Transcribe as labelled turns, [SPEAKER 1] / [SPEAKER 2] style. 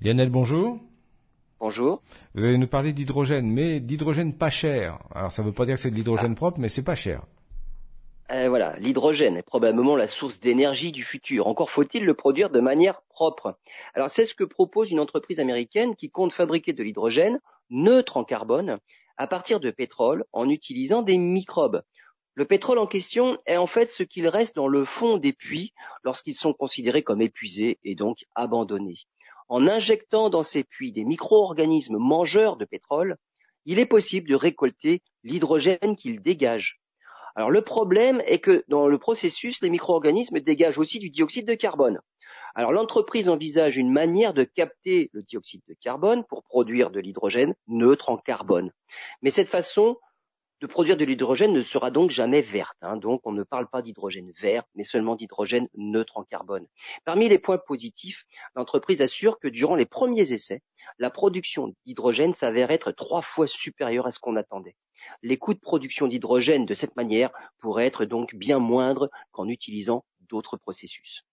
[SPEAKER 1] Lionel, bonjour.
[SPEAKER 2] Bonjour.
[SPEAKER 1] Vous allez nous parler d'hydrogène, mais d'hydrogène pas cher. Alors ça ne veut pas dire que c'est de l'hydrogène ah. propre, mais c'est pas cher.
[SPEAKER 2] Euh, voilà, l'hydrogène est probablement la source d'énergie du futur. Encore faut-il le produire de manière propre. Alors c'est ce que propose une entreprise américaine qui compte fabriquer de l'hydrogène neutre en carbone à partir de pétrole en utilisant des microbes. Le pétrole en question est en fait ce qu'il reste dans le fond des puits lorsqu'ils sont considérés comme épuisés et donc abandonnés. En injectant dans ces puits des micro-organismes mangeurs de pétrole, il est possible de récolter l'hydrogène qu'ils dégagent. Alors le problème est que dans le processus, les micro-organismes dégagent aussi du dioxyde de carbone. Alors l'entreprise envisage une manière de capter le dioxyde de carbone pour produire de l'hydrogène neutre en carbone. Mais cette façon de produire de l'hydrogène ne sera donc jamais verte. Hein. donc on ne parle pas d'hydrogène vert, mais seulement d'hydrogène neutre en carbone. Parmi les points positifs, l'entreprise assure que durant les premiers essais, la production d'hydrogène s'avère être trois fois supérieure à ce qu'on attendait. Les coûts de production d'hydrogène de cette manière pourraient être donc bien moindres qu'en utilisant d'autres processus.